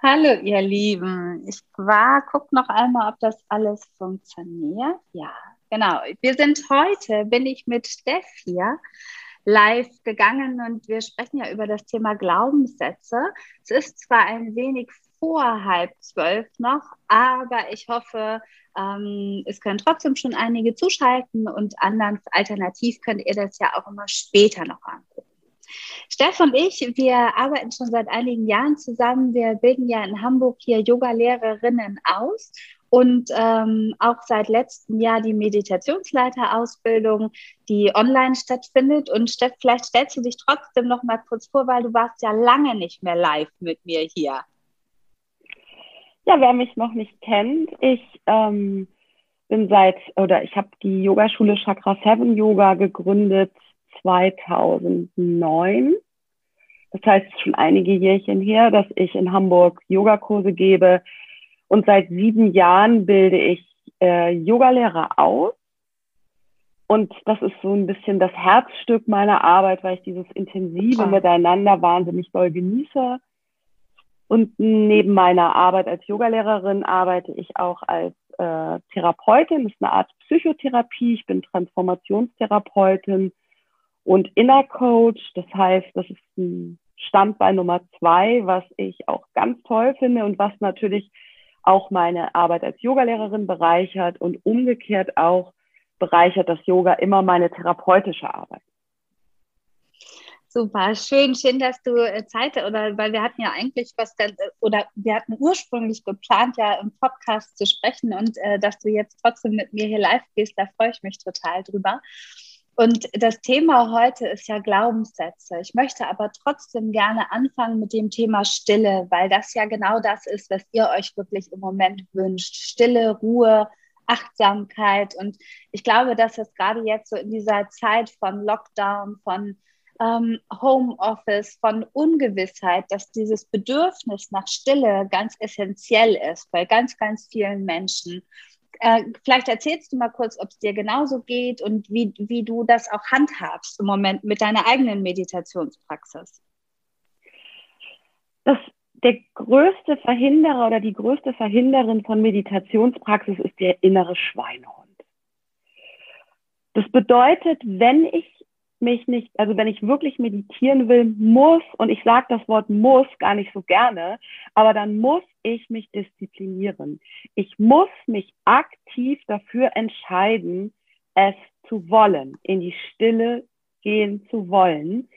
Hallo ihr Lieben, ich war, guck noch einmal, ob das alles funktioniert. Ja, genau. Wir sind heute, bin ich mit Steff hier live gegangen und wir sprechen ja über das Thema Glaubenssätze. Es ist zwar ein wenig vor halb zwölf noch, aber ich hoffe, ähm, es können trotzdem schon einige zuschalten und anderen alternativ könnt ihr das ja auch immer später noch angucken. Steff und ich, wir arbeiten schon seit einigen Jahren zusammen. Wir bilden ja in Hamburg hier Yoga-Lehrerinnen aus und ähm, auch seit letztem Jahr die Meditationsleiterausbildung, die online stattfindet. Und Steff, vielleicht stellst du dich trotzdem noch mal kurz vor, weil du warst ja lange nicht mehr live mit mir hier. Ja, wer mich noch nicht kennt, ich ähm, bin seit oder ich habe die Yogaschule Chakra 7 Yoga gegründet 2009. Das heißt schon einige Jährchen her, dass ich in Hamburg Yogakurse gebe. Und seit sieben Jahren bilde ich äh, Yogalehrer aus. Und das ist so ein bisschen das Herzstück meiner Arbeit, weil ich dieses intensive Miteinander wahnsinnig doll genieße. Und neben meiner Arbeit als Yogalehrerin arbeite ich auch als äh, Therapeutin. Das ist eine Art Psychotherapie. Ich bin Transformationstherapeutin und Inner Coach. Das heißt, das ist ein Standbein Nummer zwei, was ich auch ganz toll finde und was natürlich auch meine Arbeit als Yogalehrerin bereichert und umgekehrt auch bereichert das Yoga immer meine therapeutische Arbeit. Super, schön, schön, dass du äh, Zeit oder weil wir hatten ja eigentlich was äh, oder wir hatten ursprünglich geplant, ja im Podcast zu sprechen und äh, dass du jetzt trotzdem mit mir hier live gehst, da freue ich mich total drüber. Und das Thema heute ist ja Glaubenssätze. Ich möchte aber trotzdem gerne anfangen mit dem Thema Stille, weil das ja genau das ist, was ihr euch wirklich im Moment wünscht. Stille, Ruhe, Achtsamkeit. Und ich glaube, dass es gerade jetzt so in dieser Zeit von Lockdown, von ähm, Homeoffice, von Ungewissheit, dass dieses Bedürfnis nach Stille ganz essentiell ist bei ganz, ganz vielen Menschen. Äh, vielleicht erzählst du mal kurz, ob es dir genauso geht und wie, wie du das auch handhabst im Moment mit deiner eigenen Meditationspraxis. Das, der größte Verhinderer oder die größte Verhinderin von Meditationspraxis ist der innere Schweinehund. Das bedeutet, wenn ich mich nicht, also wenn ich wirklich meditieren will, muss, und ich sage das Wort muss gar nicht so gerne, aber dann muss ich mich disziplinieren. Ich muss mich aktiv dafür entscheiden, es zu wollen, in die Stille gehen zu wollen.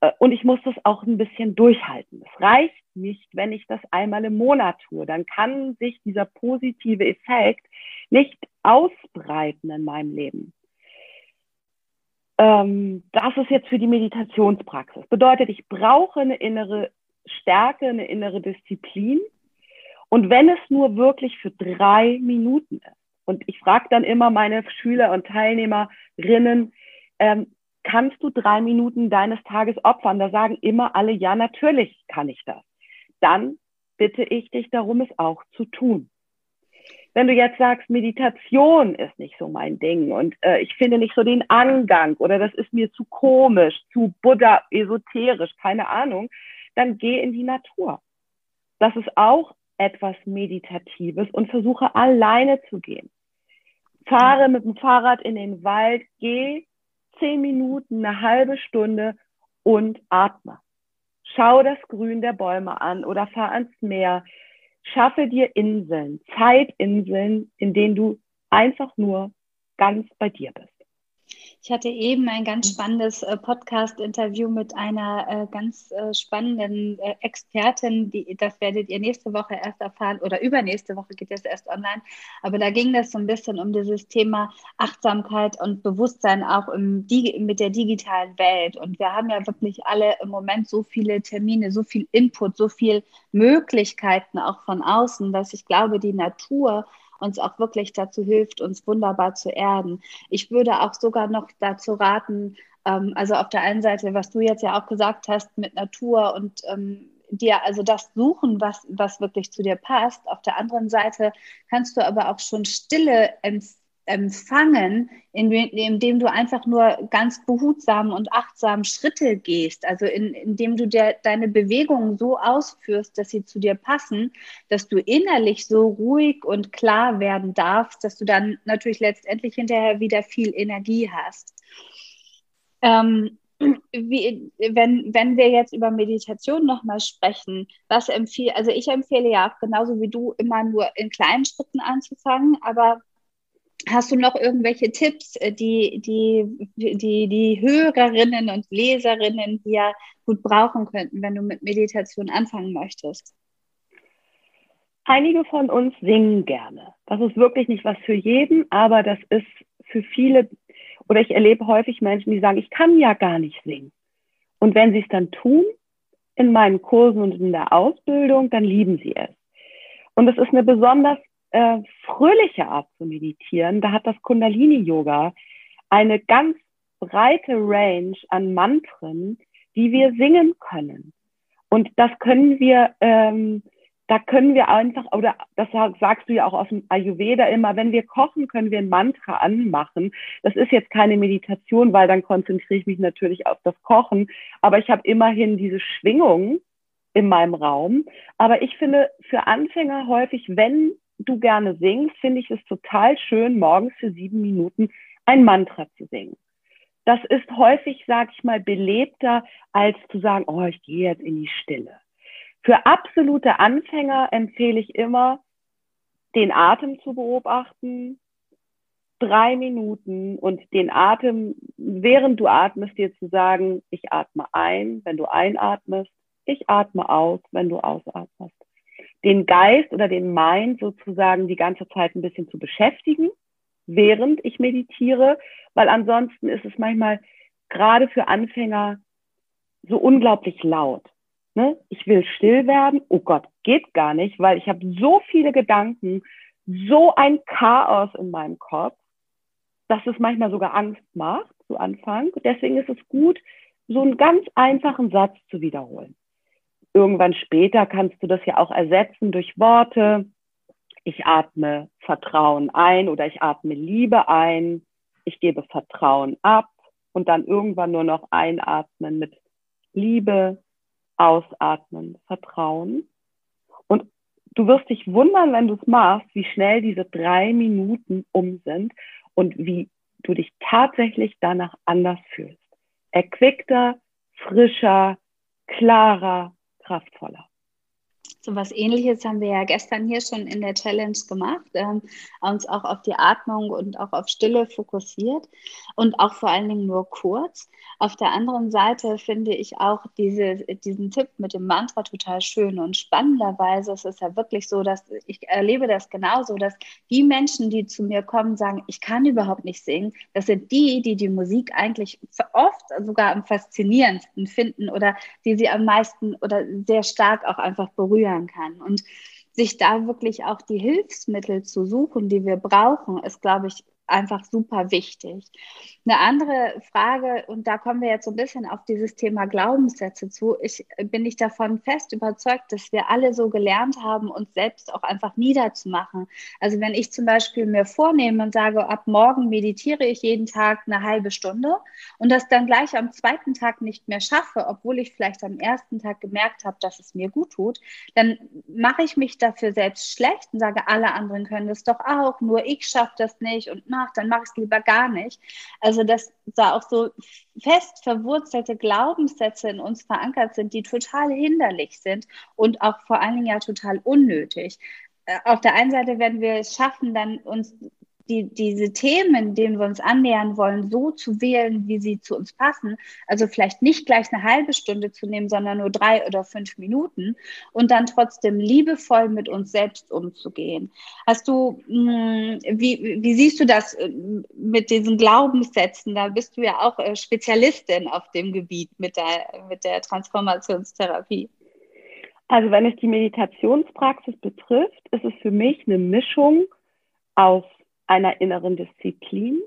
Äh, und ich muss das auch ein bisschen durchhalten. Es reicht nicht, wenn ich das einmal im Monat tue. Dann kann sich dieser positive Effekt nicht ausbreiten in meinem Leben ähm, das ist jetzt für die Meditationspraxis. Bedeutet, ich brauche eine innere Stärke, eine innere Disziplin. Und wenn es nur wirklich für drei Minuten ist, und ich frage dann immer meine Schüler und Teilnehmerinnen, ähm, kannst du drei Minuten deines Tages opfern? Da sagen immer alle, ja, natürlich kann ich das. Dann bitte ich dich darum, es auch zu tun wenn du jetzt sagst, Meditation ist nicht so mein Ding und äh, ich finde nicht so den Angang oder das ist mir zu komisch, zu Buddha, esoterisch, keine Ahnung, dann geh in die Natur. Das ist auch etwas Meditatives und versuche alleine zu gehen. Fahre mit dem Fahrrad in den Wald, geh zehn Minuten, eine halbe Stunde und atme. Schau das Grün der Bäume an oder fahr ans Meer Schaffe dir Inseln, Zeitinseln, in denen du einfach nur ganz bei dir bist. Ich hatte eben ein ganz spannendes äh, Podcast-Interview mit einer äh, ganz äh, spannenden Expertin, die, das werdet ihr nächste Woche erst erfahren oder übernächste Woche geht es erst online. Aber da ging es so ein bisschen um dieses Thema Achtsamkeit und Bewusstsein auch im, mit der digitalen Welt. Und wir haben ja wirklich alle im Moment so viele Termine, so viel Input, so viel Möglichkeiten auch von außen, dass ich glaube, die Natur uns auch wirklich dazu hilft, uns wunderbar zu erden. Ich würde auch sogar noch dazu raten, ähm, also auf der einen Seite, was du jetzt ja auch gesagt hast mit Natur und ähm, dir also das suchen, was, was wirklich zu dir passt. Auf der anderen Seite kannst du aber auch schon Stille empfehlen empfangen, indem du einfach nur ganz behutsam und achtsam Schritte gehst, also in, indem du dir deine Bewegungen so ausführst, dass sie zu dir passen, dass du innerlich so ruhig und klar werden darfst, dass du dann natürlich letztendlich hinterher wieder viel Energie hast. Ähm, wie, wenn, wenn wir jetzt über Meditation nochmal sprechen, was empfehle, also ich empfehle ja auch genauso wie du immer nur in kleinen Schritten anzufangen, aber Hast du noch irgendwelche Tipps, äh, die die, die die Hörerinnen und Leserinnen hier gut brauchen könnten, wenn du mit Meditation anfangen möchtest? Einige von uns singen gerne. Das ist wirklich nicht was für jeden, aber das ist für viele, oder ich erlebe häufig Menschen, die sagen, ich kann ja gar nicht singen. Und wenn sie es dann tun, in meinen Kursen und in der Ausbildung, dann lieben sie es. Und es ist eine besonders äh, fröhliche Art zu meditieren. Da hat das Kundalini-Yoga eine ganz breite Range an Mantren, die wir singen können. Und das können wir, ähm, da können wir einfach, oder das sagst du ja auch aus dem Ayurveda immer, wenn wir kochen, können wir ein Mantra anmachen. Das ist jetzt keine Meditation, weil dann konzentriere ich mich natürlich auf das Kochen. Aber ich habe immerhin diese Schwingung in meinem Raum. Aber ich finde für Anfänger häufig, wenn du gerne singst, finde ich es total schön, morgens für sieben Minuten ein Mantra zu singen. Das ist häufig, sag ich mal, belebter, als zu sagen, oh, ich gehe jetzt in die Stille. Für absolute Anfänger empfehle ich immer, den Atem zu beobachten, drei Minuten und den Atem, während du atmest, dir zu sagen, ich atme ein, wenn du einatmest, ich atme aus, wenn du ausatmest den Geist oder den Mind sozusagen die ganze Zeit ein bisschen zu beschäftigen, während ich meditiere, weil ansonsten ist es manchmal gerade für Anfänger so unglaublich laut. Ne? Ich will still werden, oh Gott, geht gar nicht, weil ich habe so viele Gedanken, so ein Chaos in meinem Kopf, dass es manchmal sogar Angst macht zu Anfang. Deswegen ist es gut, so einen ganz einfachen Satz zu wiederholen. Irgendwann später kannst du das ja auch ersetzen durch Worte. Ich atme Vertrauen ein oder ich atme Liebe ein. Ich gebe Vertrauen ab und dann irgendwann nur noch einatmen mit Liebe, ausatmen, Vertrauen. Und du wirst dich wundern, wenn du es machst, wie schnell diese drei Minuten um sind und wie du dich tatsächlich danach anders fühlst. Erquickter, frischer, klarer, kraftvoller. So was ähnliches haben wir ja gestern hier schon in der Challenge gemacht, ähm, uns auch auf die Atmung und auch auf Stille fokussiert und auch vor allen Dingen nur kurz. Auf der anderen Seite finde ich auch diese, diesen Tipp mit dem Mantra total schön und spannenderweise ist es ja wirklich so, dass ich erlebe das genauso, dass die Menschen, die zu mir kommen, sagen, ich kann überhaupt nicht singen, das sind die, die die Musik eigentlich oft sogar am faszinierendsten finden oder die sie am meisten oder sehr stark auch einfach berühren verändern kann. Und sich da wirklich auch die Hilfsmittel zu suchen, die wir brauchen, ist, glaube ich, einfach super wichtig. Eine andere Frage, und da kommen wir jetzt so ein bisschen auf dieses Thema Glaubenssätze zu. Ich bin nicht davon fest überzeugt, dass wir alle so gelernt haben, uns selbst auch einfach niederzumachen. Also wenn ich zum Beispiel mir vornehme und sage, ab morgen meditiere ich jeden Tag eine halbe Stunde und das dann gleich am zweiten Tag nicht mehr schaffe, obwohl ich vielleicht am ersten Tag gemerkt habe, dass es mir gut tut, dann mache ich mich dafür selbst schlecht und sage, alle anderen können das doch auch, nur ich schaffe das nicht und nach, dann mache ich es lieber gar nicht. Also dass da auch so fest verwurzelte Glaubenssätze in uns verankert sind, die total hinderlich sind und auch vor allen Dingen ja total unnötig. Äh, auf der einen Seite werden wir es schaffen, dann uns die, diese Themen, denen wir uns annähern wollen, so zu wählen, wie sie zu uns passen. Also vielleicht nicht gleich eine halbe Stunde zu nehmen, sondern nur drei oder fünf Minuten und dann trotzdem liebevoll mit uns selbst umzugehen. Hast du, mh, hm, wie, wie siehst du das äh, mit diesen Glaubenssätzen? Da bist du ja auch äh, Spezialistin auf dem Gebiet mit der, mit der Transformationstherapie. Also wenn es die Meditationspraxis betrifft, ist es für mich eine Mischung aus einer inneren Disziplin.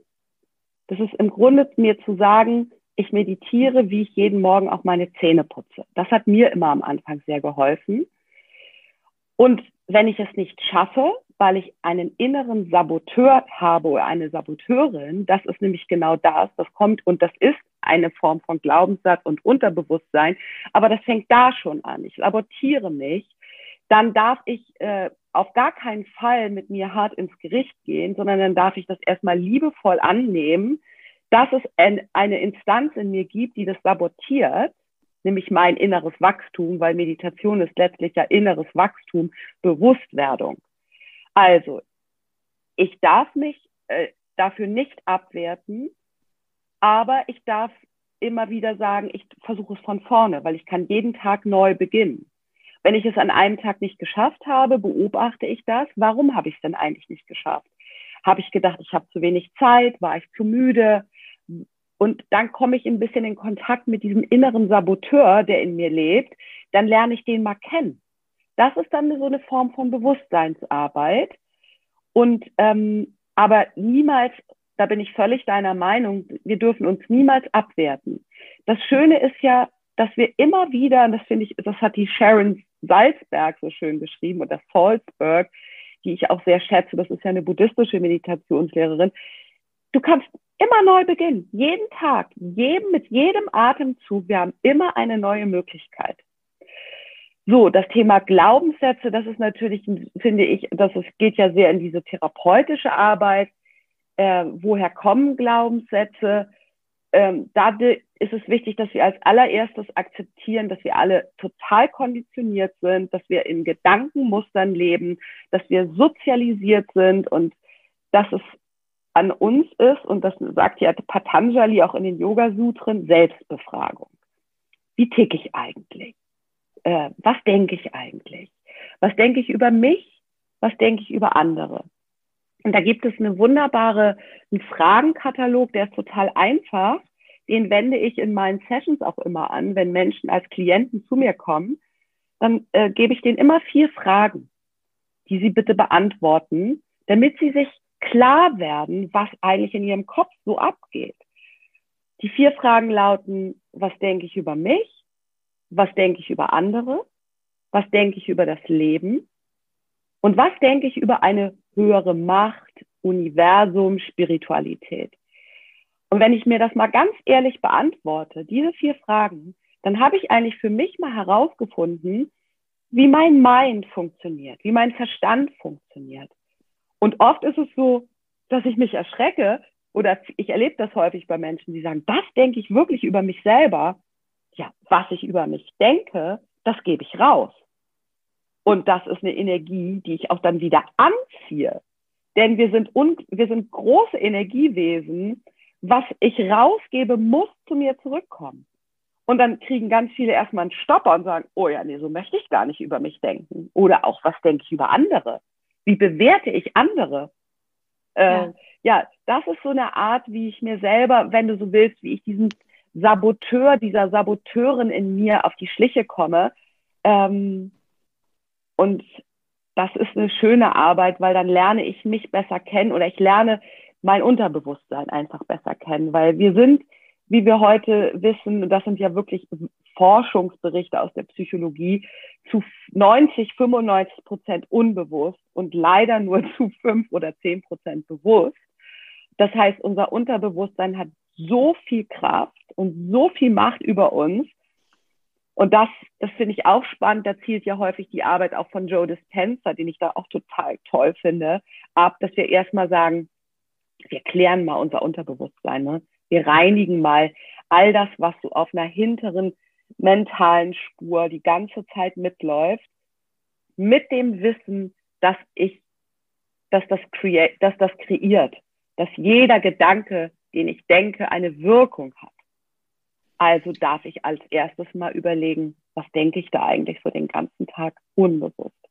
Das ist im Grunde mir zu sagen, ich meditiere, wie ich jeden Morgen auch meine Zähne putze. Das hat mir immer am Anfang sehr geholfen. Und wenn ich es nicht schaffe, weil ich einen inneren Saboteur habe oder eine Saboteurin, das ist nämlich genau das, das kommt und das ist eine Form von Glaubenssatz und Unterbewusstsein, aber das fängt da schon an. Ich sabotiere mich, dann darf ich äh, auf gar keinen Fall mit mir hart ins Gericht gehen, sondern dann darf ich das erstmal liebevoll annehmen, dass es ein, eine Instanz in mir gibt, die das sabotiert, nämlich mein inneres Wachstum, weil Meditation ist letztlich ja inneres Wachstum, Bewusstwerdung. Also, ich darf mich äh, dafür nicht abwerten, aber ich darf immer wieder sagen, ich versuche es von vorne, weil ich kann jeden Tag neu beginnen. Wenn ich es an einem Tag nicht geschafft habe, beobachte ich das. Warum habe ich es denn eigentlich nicht geschafft? Habe ich gedacht, ich habe zu wenig Zeit? War ich zu müde? Und dann komme ich ein bisschen in Kontakt mit diesem inneren Saboteur, der in mir lebt. Dann lerne ich den mal kennen. Das ist dann so eine Form von Bewusstseinsarbeit. Und ähm, aber niemals, da bin ich völlig deiner Meinung, wir dürfen uns niemals abwerten. Das Schöne ist ja, dass wir immer wieder, und das finde ich, das hat die Sharon Salzberg so schön geschrieben oder Salzberg, die ich auch sehr schätze, das ist ja eine buddhistische Meditationslehrerin. Du kannst immer neu beginnen, jeden Tag, jedem, mit jedem Atemzug. Wir haben immer eine neue Möglichkeit. So, das Thema Glaubenssätze, das ist natürlich, finde ich, das ist, geht ja sehr in diese therapeutische Arbeit. Äh, woher kommen Glaubenssätze? ähm, da ist es wichtig, dass wir als allererstes akzeptieren, dass wir alle total konditioniert sind, dass wir in Gedankenmustern leben, dass wir sozialisiert sind und dass es an uns ist, und das sagt ja Patanjali auch in den Yoga-Sutren, Selbstbefragung. Wie ticke ich eigentlich? Äh, was denke ich eigentlich? Was denke ich über mich? Was denke ich über andere? Und da gibt es eine wunderbare, einen Fragenkatalog, der ist total einfach. Den wende ich in meinen Sessions auch immer an. Wenn Menschen als Klienten zu mir kommen, dann äh, gebe ich denen immer vier Fragen, die sie bitte beantworten, damit sie sich klar werden, was eigentlich in ihrem Kopf so abgeht. Die vier Fragen lauten, was denke ich über mich? Was denke ich über andere? Was denke ich über das Leben? Und was denke ich über eine höhere Macht, Universum, Spiritualität? Und wenn ich mir das mal ganz ehrlich beantworte, diese vier Fragen, dann habe ich eigentlich für mich mal herausgefunden, wie mein Mind funktioniert, wie mein Verstand funktioniert. Und oft ist es so, dass ich mich erschrecke oder ich erlebe das häufig bei Menschen, die sagen, das denke ich wirklich über mich selber. Ja, was ich über mich denke, das gebe ich raus. Und das ist eine Energie, die ich auch dann wieder anziehe. Denn wir sind, un wir sind große Energiewesen. Was ich rausgebe, muss zu mir zurückkommen. Und dann kriegen ganz viele erstmal einen Stopper und sagen, oh ja, nee, so möchte ich gar nicht über mich denken. Oder auch, was denke ich über andere? Wie bewerte ich andere? Äh, ja. ja, das ist so eine Art, wie ich mir selber, wenn du so willst, wie ich diesen Saboteur, dieser Saboteurin in mir auf die Schliche komme. Ähm, und das ist eine schöne Arbeit, weil dann lerne ich mich besser kennen oder ich lerne mein Unterbewusstsein einfach besser kennen, weil wir sind, wie wir heute wissen, das sind ja wirklich Forschungsberichte aus der Psychologie, zu 90, 95 Prozent unbewusst und leider nur zu fünf oder zehn Prozent bewusst. Das heißt, unser Unterbewusstsein hat so viel Kraft und so viel Macht über uns, und das, das finde ich auch spannend. Da zielt ja häufig die Arbeit auch von Joe Dispenza, den ich da auch total toll finde, ab, dass wir erstmal sagen, wir klären mal unser Unterbewusstsein. Ne? Wir reinigen mal all das, was so auf einer hinteren mentalen Spur die ganze Zeit mitläuft, mit dem Wissen, dass ich dass das, create, dass das kreiert, dass jeder Gedanke, den ich denke, eine Wirkung hat. Also darf ich als erstes mal überlegen, was denke ich da eigentlich so den ganzen Tag unbewusst.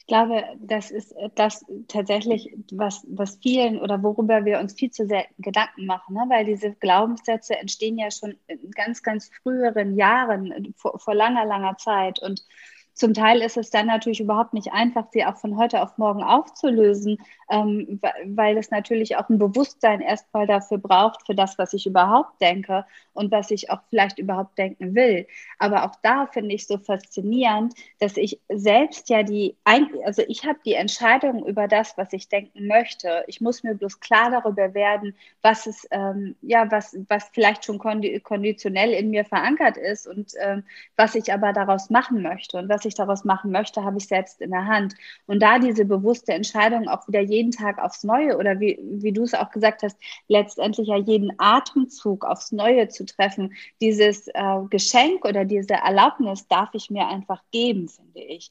Ich glaube, das ist das tatsächlich, was, was vielen oder worüber wir uns viel zu selten Gedanken machen, ne? weil diese Glaubenssätze entstehen ja schon in ganz, ganz früheren Jahren, vor, vor langer, langer Zeit. Und zum Teil ist es dann natürlich überhaupt nicht einfach, sie auch von heute auf morgen aufzulösen, ähm, weil es natürlich auch ein Bewusstsein erstmal dafür braucht, für das, was ich überhaupt denke und was ich auch vielleicht überhaupt denken will. Aber auch da finde ich so faszinierend, dass ich selbst ja die, also ich habe die Entscheidung über das, was ich denken möchte. Ich muss mir bloß klar darüber werden, was es, ähm, ja, was, was vielleicht schon konditionell in mir verankert ist und ähm, was ich aber daraus machen möchte und was ich ich daraus machen möchte, habe ich selbst in der Hand. Und da diese bewusste Entscheidung auch wieder jeden Tag aufs Neue oder wie, wie du es auch gesagt hast, letztendlich ja jeden Atemzug aufs Neue zu treffen, dieses äh, Geschenk oder diese Erlaubnis darf ich mir einfach geben, finde ich.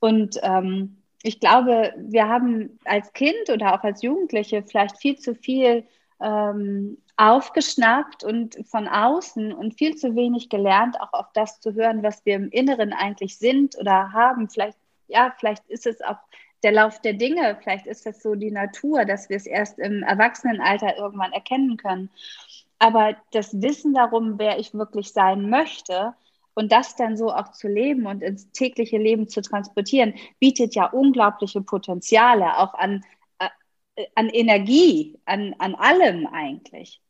Und ähm, ich glaube, wir haben als Kind oder auch als Jugendliche vielleicht viel zu viel ähm, aufgeschnappt und von außen und viel zu wenig gelernt, auch auf das zu hören, was wir im Inneren eigentlich sind oder haben. Vielleicht, ja, vielleicht ist es auch der Lauf der Dinge, vielleicht ist das so die Natur, dass wir es erst im Erwachsenenalter irgendwann erkennen können. Aber das Wissen darum, wer ich wirklich sein möchte, und das dann so auch zu leben und ins tägliche Leben zu transportieren, bietet ja unglaubliche Potenziale, auch an, an Energie, an, an allem eigentlich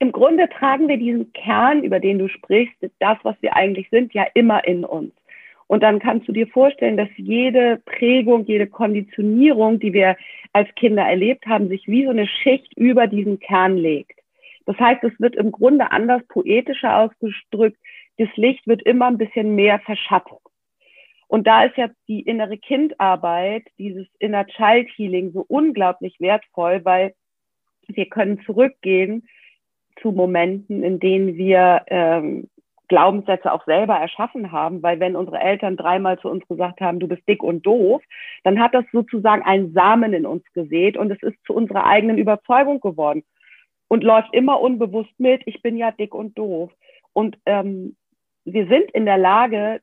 im Grunde tragen wir diesen Kern, über den du sprichst, das, was wir eigentlich sind, ja immer in uns. Und dann kannst du dir vorstellen, dass jede Prägung, jede Konditionierung, die wir als Kinder erlebt haben, sich wie so eine Schicht über diesen Kern legt. Das heißt, es wird im Grunde anders poetischer ausgedrückt. Das Licht wird immer ein bisschen mehr verschattet. Und da ist ja die innere Kindarbeit, dieses Inner Child Healing so unglaublich wertvoll, weil wir können zurückgehen zu Momenten, in denen wir ähm, Glaubenssätze auch selber erschaffen haben, weil wenn unsere Eltern dreimal zu uns gesagt haben, du bist dick und doof, dann hat das sozusagen einen Samen in uns gesät und es ist zu unserer eigenen Überzeugung geworden und läuft immer unbewusst mit, ich bin ja dick und doof. Und ähm, wir sind in der Lage,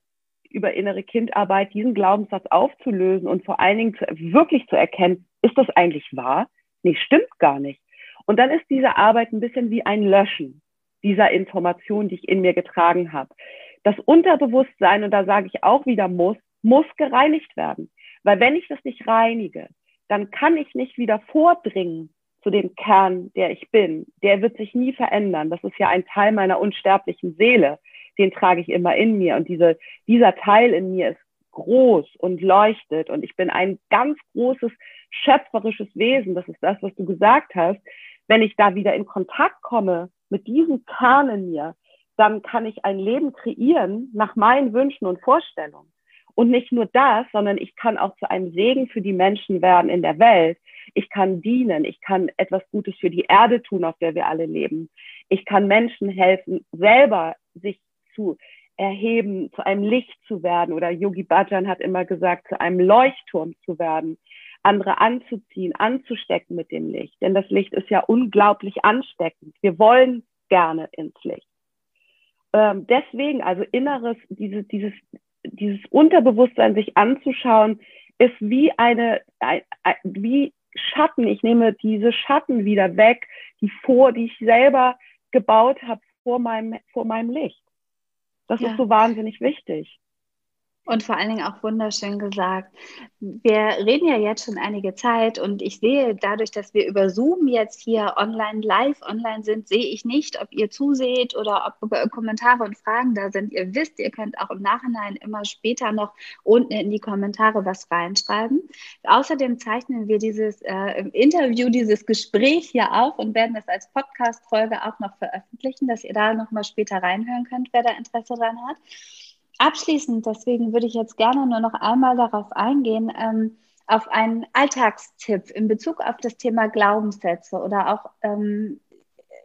über innere Kindarbeit diesen Glaubenssatz aufzulösen und vor allen Dingen zu, wirklich zu erkennen, ist das eigentlich wahr? Nee, stimmt gar nicht. Und dann ist diese Arbeit ein bisschen wie ein Löschen dieser Information, die ich in mir getragen habe. Das Unterbewusstsein, und da sage ich auch wieder muss, muss gereinigt werden. Weil wenn ich das nicht reinige, dann kann ich nicht wieder vordringen zu dem Kern, der ich bin. Der wird sich nie verändern. Das ist ja ein Teil meiner unsterblichen Seele. Den trage ich immer in mir. Und diese, dieser Teil in mir ist groß und leuchtet. Und ich bin ein ganz großes schöpferisches Wesen. Das ist das, was du gesagt hast wenn ich da wieder in Kontakt komme mit diesem Kern in mir, dann kann ich ein Leben kreieren nach meinen Wünschen und Vorstellungen. Und nicht nur das, sondern ich kann auch zu einem Segen für die Menschen werden in der Welt. Ich kann dienen, ich kann etwas Gutes für die Erde tun, auf der wir alle leben. Ich kann Menschen helfen, selber sich zu erheben, zu einem Licht zu werden. Oder Yogi Bhajan hat immer gesagt, zu einem Leuchtturm zu werden andere anzuziehen, anzustecken mit dem Licht. Denn das Licht ist ja unglaublich ansteckend. Wir wollen gerne ins Licht. Ähm, deswegen, also inneres, dieses, dieses, dieses Unterbewusstsein sich anzuschauen, ist wie eine, ein, ein, wie Schatten. Ich nehme diese Schatten wieder weg, die vor, die ich selber gebaut habe vor meinem, vor meinem Licht. Das ja. ist so wahnsinnig wichtig. Und vor allen Dingen auch wunderschön gesagt. Wir reden ja jetzt schon einige Zeit und ich sehe dadurch, dass wir über Zoom jetzt hier online, live online sind, sehe ich nicht, ob ihr zuseht oder ob Kommentare und Fragen da sind. Ihr wisst, ihr könnt auch im Nachhinein immer später noch unten in die Kommentare was reinschreiben. Außerdem zeichnen wir dieses äh, Interview, dieses Gespräch hier auf und werden es als Podcast-Folge auch noch veröffentlichen, dass ihr da nochmal später reinhören könnt, wer da Interesse dran hat. Abschließend, deswegen würde ich jetzt gerne nur noch einmal darauf eingehen, ähm, auf einen Alltagstipp in Bezug auf das Thema Glaubenssätze oder auch ähm,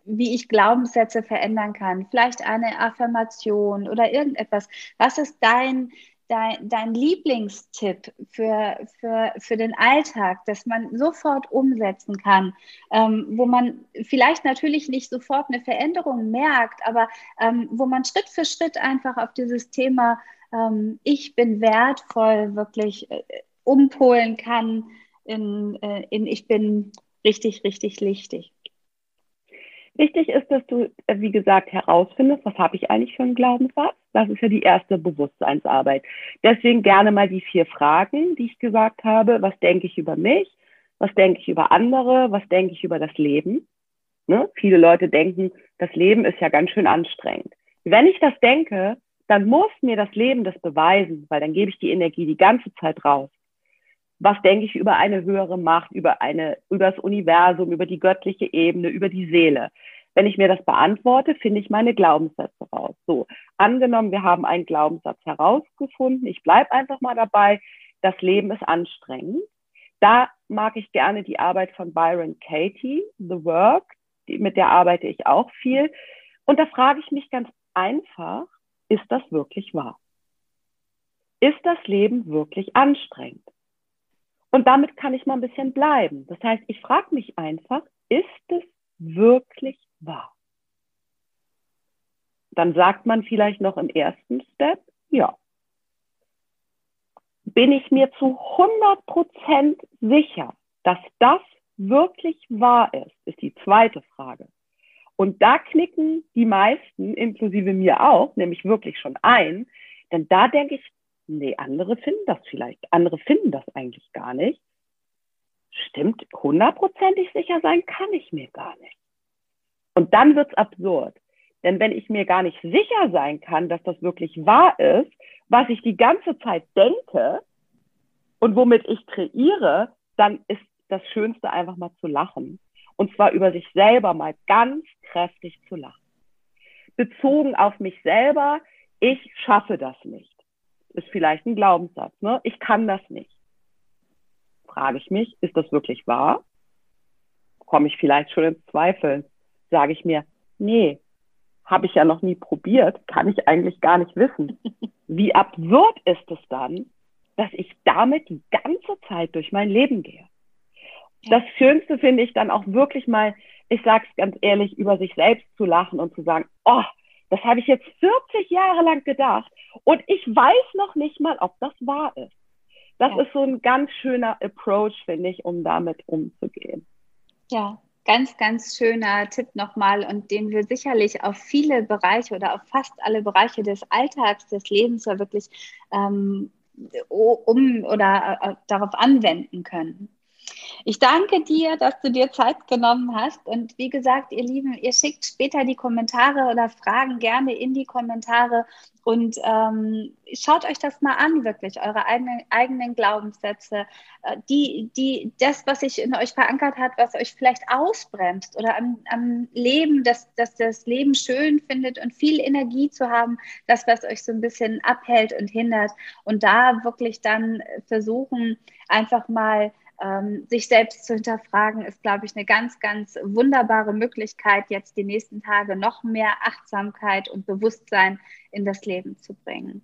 wie ich Glaubenssätze verändern kann. Vielleicht eine Affirmation oder irgendetwas. Was ist dein, dein, dein Lieblingstipp für, für, für den Alltag, dass man sofort umsetzen kann, ähm, wo man vielleicht natürlich nicht sofort eine Veränderung merkt, aber ähm, wo man Schritt für Schritt einfach auf dieses Thema ähm, Ich bin wertvoll wirklich äh, umpolen kann in, äh, in Ich bin richtig, richtig lichtig. Wichtig ist, dass du, äh, wie gesagt, herausfindest, was habe ich eigentlich für einen Glaubenssatz. Das ist ja die erste Bewusstseinsarbeit. Deswegen gerne mal die vier Fragen, die ich gesagt habe. Was denke ich über mich? Was denke ich über andere? Was denke ich über das Leben? Ne? Viele Leute denken, das Leben ist ja ganz schön anstrengend. Wenn ich das denke, dann muss mir das Leben das beweisen, weil dann gebe ich die Energie die ganze Zeit raus was denke ich über eine höhere Macht, über eine, über das Universum, über die göttliche Ebene, über die Seele. Wenn ich mir das beantworte, finde ich meine Glaubenssätze raus. So, angenommen, wir haben einen Glaubenssatz herausgefunden. Ich bleibe einfach mal dabei. Das Leben ist anstrengend. Da mag ich gerne die Arbeit von Byron Katie, The Work, die, mit der arbeite ich auch viel. Und da frage ich mich ganz einfach, ist das wirklich wahr? Ist das Leben wirklich anstrengend? Und damit kann ich mal ein bisschen bleiben. Das heißt, ich frage mich einfach, ist es wirklich wahr? Dann sagt man vielleicht noch im ersten Step, ja. Bin ich mir zu 100 Prozent sicher, dass das wirklich wahr ist, ist die zweite Frage. Und da knicken die meisten, inklusive mir auch, nämlich wirklich schon ein, denn da denke ich, nee, andere finden das vielleicht. Andere finden das eigentlich gar nicht. Stimmt, hundertprozentig sicher sein kann ich mir gar nicht. Und dann wird's absurd. Denn wenn ich mir gar nicht sicher sein kann, dass das wirklich wahr ist, was ich die ganze Zeit denke und womit ich kreiere, dann ist das Schönste einfach mal zu lachen. Und zwar über sich selber mal ganz kräftig zu lachen. Bezogen auf mich selber, ich schaffe das nicht ist vielleicht ein Glaubenssatz. Ne? Ich kann das nicht. Frage ich mich, ist das wirklich wahr? Komme ich vielleicht schon in Zweifel? Sage ich mir, nee, habe ich ja noch nie probiert, kann ich eigentlich gar nicht wissen. Wie absurd ist es dann, dass ich damit die ganze Zeit durch mein Leben gehe? Das Schönste finde ich dann auch wirklich mal, ich sage es ganz ehrlich, über sich selbst zu lachen und zu sagen, oh, das habe ich jetzt 40 Jahre lang gedacht und ich weiß noch nicht mal, ob das wahr ist. Das ja. ist so ein ganz schöner Approach, finde ich, um damit umzugehen. Ja, ganz, ganz schöner Tipp nochmal und den wir sicherlich auf viele Bereiche oder auf fast alle Bereiche des Alltags, des Lebens ja wirklich ähm, um oder äh, darauf anwenden können. Ich danke dir, dass du dir Zeit genommen hast. Und wie gesagt, ihr Lieben, ihr schickt später die Kommentare oder Fragen gerne in die Kommentare und ähm, schaut euch das mal an, wirklich, eure eigenen, eigenen Glaubenssätze, äh, die, die, das, was sich in euch verankert hat, was euch vielleicht ausbremst oder am, am Leben, dass, dass das Leben schön findet und viel Energie zu haben, das, was euch so ein bisschen abhält und hindert. Und da wirklich dann versuchen, einfach mal ähm, sich selbst zu hinterfragen, ist, glaube ich, eine ganz, ganz wunderbare Möglichkeit, jetzt die nächsten Tage noch mehr Achtsamkeit und Bewusstsein in das Leben zu bringen.